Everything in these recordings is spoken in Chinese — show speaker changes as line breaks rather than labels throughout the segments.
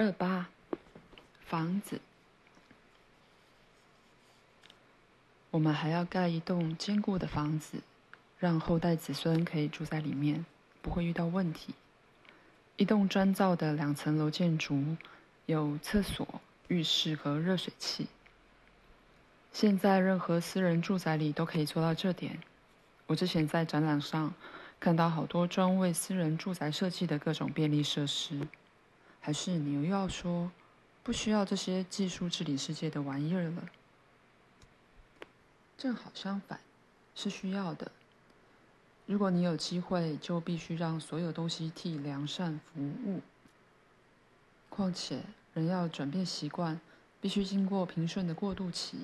二八，房子。我们还要盖一栋坚固的房子，让后代子孙可以住在里面，不会遇到问题。一栋砖造的两层楼建筑，有厕所、浴室和热水器。现在任何私人住宅里都可以做到这点。我之前在展览上看到好多专为私人住宅设计的各种便利设施。还是你又要说，不需要这些技术治理世界的玩意儿了？正好相反，是需要的。如果你有机会，就必须让所有东西替良善服务。况且，人要转变习惯，必须经过平顺的过渡期。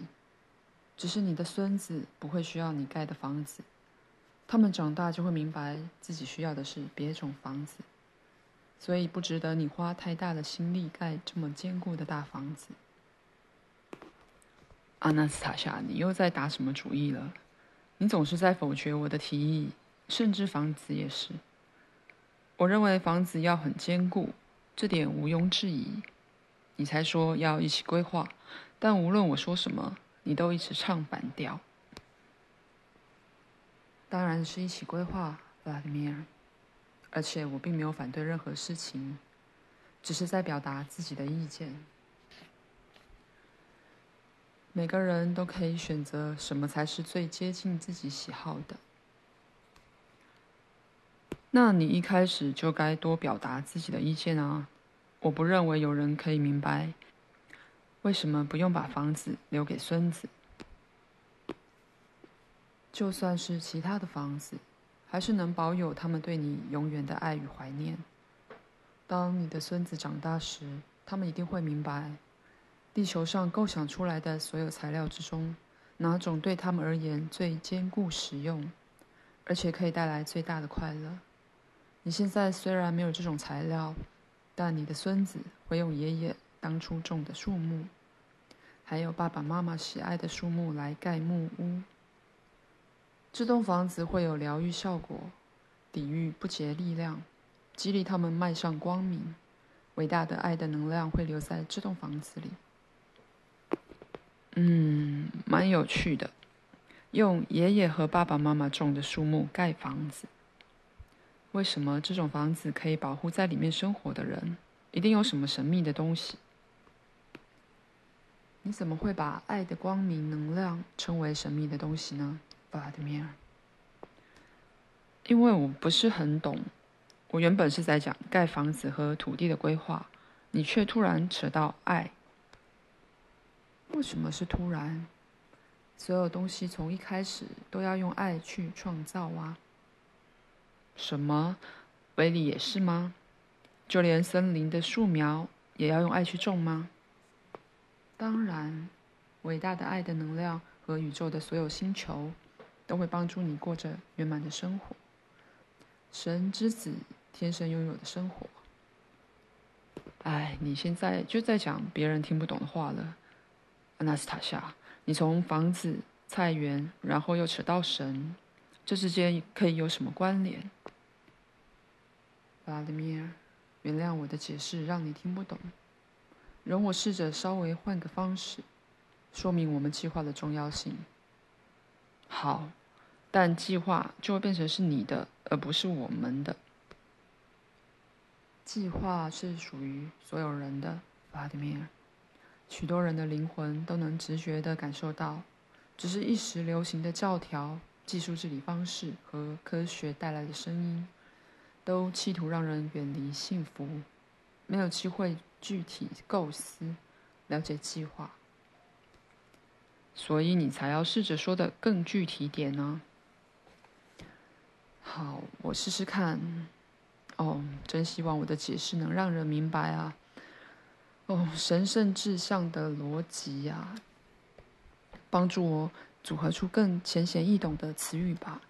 只是你的孙子不会需要你盖的房子，他们长大就会明白自己需要的是别种房子。所以不值得你花太大的心力盖这么坚固的大房子。阿纳斯塔夏，你又在打什么主意了？你总是在否决我的提议，甚至房子也是。我认为房子要很坚固，这点毋庸置疑。你才说要一起规划，但无论我说什么，你都一直唱反调。当然是一起规划，弗拉迪米尔。而且我并没有反对任何事情，只是在表达自己的意见。每个人都可以选择什么才是最接近自己喜好的。那你一开始就该多表达自己的意见啊！我不认为有人可以明白，为什么不用把房子留给孙子，就算是其他的房子。还是能保有他们对你永远的爱与怀念。当你的孙子长大时，他们一定会明白，地球上构想出来的所有材料之中，哪种对他们而言最坚固实用，而且可以带来最大的快乐。你现在虽然没有这种材料，但你的孙子会用爷爷当初种的树木，还有爸爸妈妈喜爱的树木来盖木屋。这栋房子会有疗愈效果，抵御不洁力量，激励他们迈向光明。伟大的爱的能量会留在这栋房子里。嗯，蛮有趣的。用爷爷和爸爸妈妈种的树木盖房子，为什么这种房子可以保护在里面生活的人？一定有什么神秘的东西。你怎么会把爱的光明能量称为神秘的东西呢？弗拉迪米尔，因为我不是很懂，我原本是在讲盖房子和土地的规划，你却突然扯到爱。为什么是突然？所有东西从一开始都要用爱去创造啊。什么？威力也是吗？就连森林的树苗也要用爱去种吗？当然，伟大的爱的能量和宇宙的所有星球。都会帮助你过着圆满的生活，神之子天生拥有的生活。哎，你现在就在讲别人听不懂的话了，阿纳斯塔夏。你从房子、菜园，然后又扯到神，这之间可以有什么关联？弗拉迪米尔，原谅我的解释让你听不懂，容我试着稍微换个方式，说明我们计划的重要性。好，但计划就会变成是你的，而不是我们的。计划是属于所有人的，弗拉迪米尔。许多人的灵魂都能直觉地感受到，只是一时流行的教条、技术治理方式和科学带来的声音，都企图让人远离幸福，没有机会具体构思、了解计划。所以你才要试着说的更具体点呢。好，我试试看。哦，真希望我的解释能让人明白啊。哦，神圣志向的逻辑呀，帮助我组合出更浅显易懂的词语吧。